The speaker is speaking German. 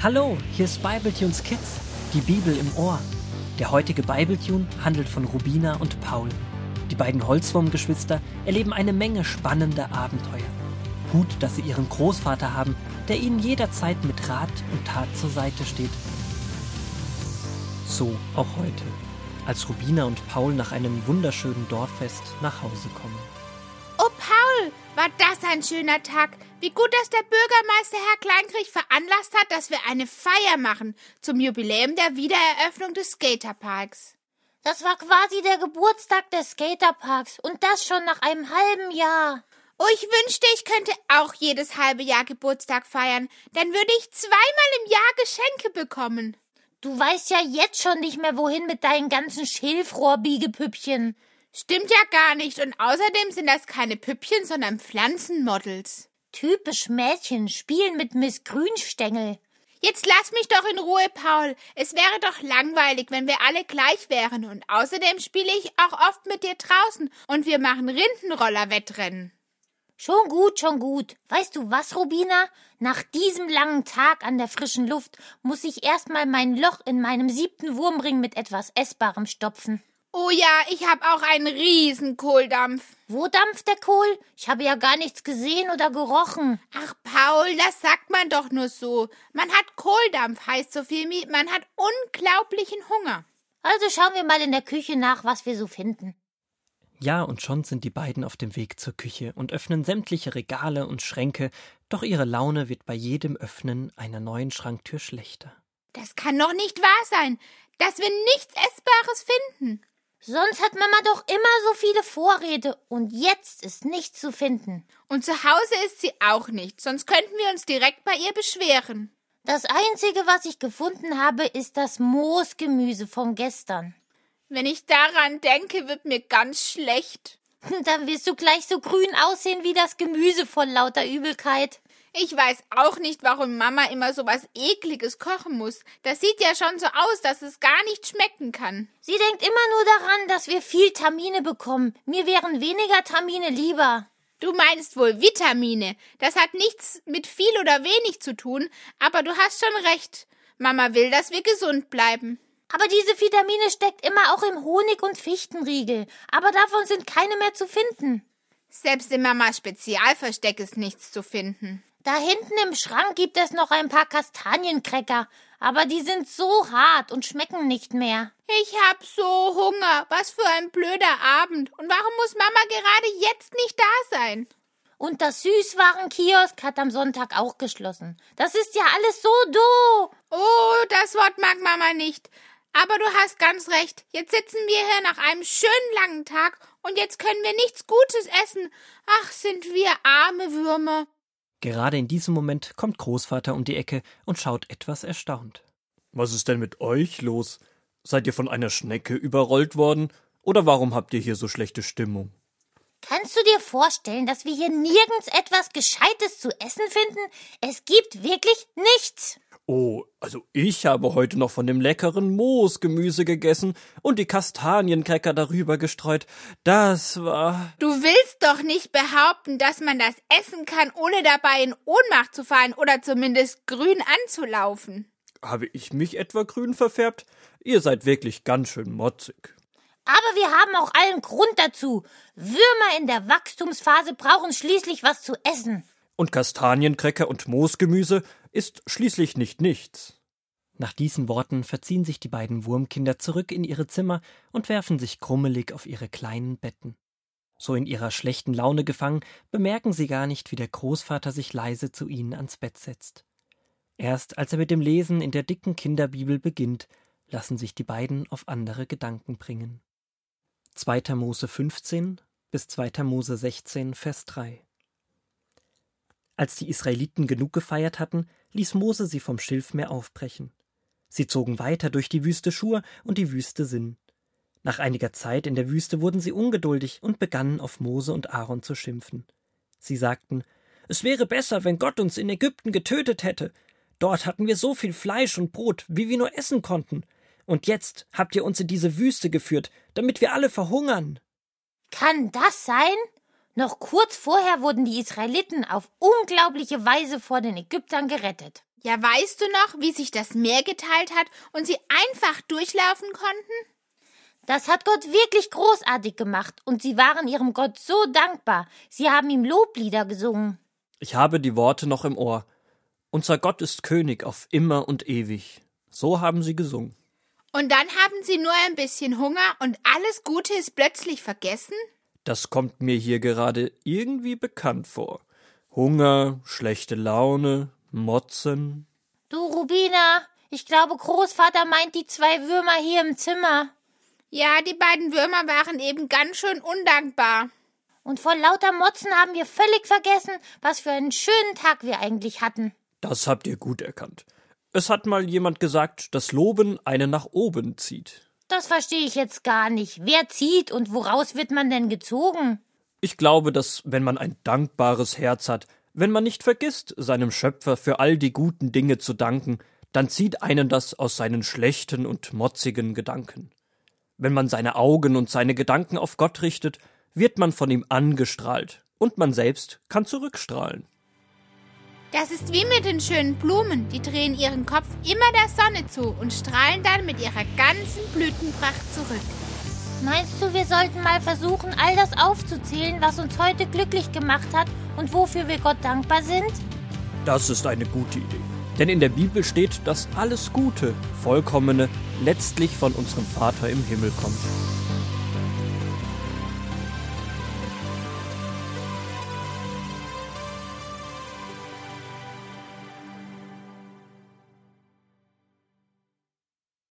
Hallo, hier ist Bibletunes Kids, die Bibel im Ohr. Der heutige Bibletune handelt von Rubina und Paul. Die beiden Holzwurmgeschwister erleben eine Menge spannender Abenteuer. Gut, dass sie ihren Großvater haben, der ihnen jederzeit mit Rat und Tat zur Seite steht. So auch heute, als Rubina und Paul nach einem wunderschönen Dorffest nach Hause kommen. Oh, Paul, war das ein schöner Tag. Wie gut, dass der Bürgermeister Herr Kleinkrieg veranlasst hat, dass wir eine Feier machen zum Jubiläum der Wiedereröffnung des Skaterparks. Das war quasi der Geburtstag des Skaterparks und das schon nach einem halben Jahr. Oh, ich wünschte, ich könnte auch jedes halbe Jahr Geburtstag feiern. Dann würde ich zweimal im Jahr Geschenke bekommen. Du weißt ja jetzt schon nicht mehr, wohin mit deinen ganzen Schilfrohrbiegepüppchen. Stimmt ja gar nicht. Und außerdem sind das keine Püppchen, sondern Pflanzenmodels. Typisch Mädchen spielen mit Miss Grünstängel. Jetzt lass mich doch in Ruhe, Paul. Es wäre doch langweilig, wenn wir alle gleich wären. Und außerdem spiele ich auch oft mit dir draußen und wir machen Rindenroller-Wettrennen. Schon gut, schon gut. Weißt du was, Rubina? Nach diesem langen Tag an der frischen Luft muss ich erstmal mein Loch in meinem siebten Wurmring mit etwas Essbarem stopfen. Oh ja, ich habe auch einen riesen Kohldampf. Wo dampft der Kohl? Ich habe ja gar nichts gesehen oder gerochen. Ach, Paul, das sagt man doch nur so. Man hat Kohldampf, heißt so viel wie man hat unglaublichen Hunger. Also schauen wir mal in der Küche nach, was wir so finden. Ja, und schon sind die beiden auf dem Weg zur Küche und öffnen sämtliche Regale und Schränke, doch ihre Laune wird bei jedem Öffnen einer neuen Schranktür schlechter. Das kann doch nicht wahr sein, dass wir nichts Essbares finden. Sonst hat Mama doch immer so viele Vorräte und jetzt ist nichts zu finden. Und zu Hause ist sie auch nicht, sonst könnten wir uns direkt bei ihr beschweren. Das Einzige, was ich gefunden habe, ist das Moosgemüse von gestern. Wenn ich daran denke, wird mir ganz schlecht. Dann wirst du gleich so grün aussehen wie das Gemüse vor lauter Übelkeit. Ich weiß auch nicht, warum Mama immer so was Ekliges kochen muss. Das sieht ja schon so aus, dass es gar nicht schmecken kann. Sie denkt immer nur daran, dass wir viel Tamine bekommen. Mir wären weniger Tamine lieber. Du meinst wohl Vitamine. Das hat nichts mit viel oder wenig zu tun, aber du hast schon recht. Mama will, dass wir gesund bleiben. Aber diese Vitamine steckt immer auch im Honig und Fichtenriegel. Aber davon sind keine mehr zu finden. Selbst im Mamas Spezialversteck ist nichts zu finden. Da hinten im Schrank gibt es noch ein paar Kastaniencracker, aber die sind so hart und schmecken nicht mehr. Ich hab so Hunger. Was für ein blöder Abend. Und warum muss Mama gerade jetzt nicht da sein? Und das Süßwarenkiosk hat am Sonntag auch geschlossen. Das ist ja alles so doof. Oh, das Wort mag Mama nicht. Aber du hast ganz recht. Jetzt sitzen wir hier nach einem schönen langen Tag und jetzt können wir nichts Gutes essen. Ach, sind wir arme Würmer. Gerade in diesem Moment kommt Großvater um die Ecke und schaut etwas erstaunt. Was ist denn mit euch los? Seid ihr von einer Schnecke überrollt worden? Oder warum habt ihr hier so schlechte Stimmung? Kannst du dir vorstellen, dass wir hier nirgends etwas Gescheites zu essen finden? Es gibt wirklich nichts. Oh, also ich habe heute noch von dem leckeren Moosgemüse gegessen und die Kastaniencracker darüber gestreut. Das war. Du willst doch nicht behaupten, dass man das essen kann, ohne dabei in Ohnmacht zu fallen oder zumindest grün anzulaufen. Habe ich mich etwa grün verfärbt? Ihr seid wirklich ganz schön motzig. Aber wir haben auch allen Grund dazu. Würmer in der Wachstumsphase brauchen schließlich was zu essen. Und Kastaniencracker und Moosgemüse ist schließlich nicht nichts. Nach diesen Worten verziehen sich die beiden Wurmkinder zurück in ihre Zimmer und werfen sich krummelig auf ihre kleinen Betten. So in ihrer schlechten Laune gefangen, bemerken sie gar nicht, wie der Großvater sich leise zu ihnen ans Bett setzt. Erst als er mit dem Lesen in der dicken Kinderbibel beginnt, lassen sich die beiden auf andere Gedanken bringen. 2. Mose 15 bis 2. Mose 16, Vers 3. Als die Israeliten genug gefeiert hatten, ließ Mose sie vom Schilfmeer aufbrechen. Sie zogen weiter durch die Wüste Schur und die Wüste Sinn. Nach einiger Zeit in der Wüste wurden sie ungeduldig und begannen auf Mose und Aaron zu schimpfen. Sie sagten, es wäre besser, wenn Gott uns in Ägypten getötet hätte. Dort hatten wir so viel Fleisch und Brot, wie wir nur essen konnten. Und jetzt habt ihr uns in diese Wüste geführt, damit wir alle verhungern. Kann das sein? Noch kurz vorher wurden die Israeliten auf unglaubliche Weise vor den Ägyptern gerettet. Ja, weißt du noch, wie sich das Meer geteilt hat und sie einfach durchlaufen konnten? Das hat Gott wirklich großartig gemacht und sie waren ihrem Gott so dankbar. Sie haben ihm Loblieder gesungen. Ich habe die Worte noch im Ohr. Unser Gott ist König auf immer und ewig. So haben sie gesungen. Und dann haben sie nur ein bisschen Hunger und alles Gute ist plötzlich vergessen? Das kommt mir hier gerade irgendwie bekannt vor. Hunger, schlechte Laune, Motzen. Du, Rubina, ich glaube, Großvater meint die zwei Würmer hier im Zimmer. Ja, die beiden Würmer waren eben ganz schön undankbar. Und vor lauter Motzen haben wir völlig vergessen, was für einen schönen Tag wir eigentlich hatten. Das habt ihr gut erkannt. Es hat mal jemand gesagt, dass Loben einen nach oben zieht. Das verstehe ich jetzt gar nicht. Wer zieht und woraus wird man denn gezogen? Ich glaube, dass wenn man ein dankbares Herz hat, wenn man nicht vergisst, seinem Schöpfer für all die guten Dinge zu danken, dann zieht einen das aus seinen schlechten und motzigen Gedanken. Wenn man seine Augen und seine Gedanken auf Gott richtet, wird man von ihm angestrahlt, und man selbst kann zurückstrahlen. Das ist wie mit den schönen Blumen, die drehen ihren Kopf immer der Sonne zu und strahlen dann mit ihrer ganzen Blütenpracht zurück. Meinst du, wir sollten mal versuchen, all das aufzuzählen, was uns heute glücklich gemacht hat und wofür wir Gott dankbar sind? Das ist eine gute Idee. Denn in der Bibel steht, dass alles Gute, Vollkommene letztlich von unserem Vater im Himmel kommt.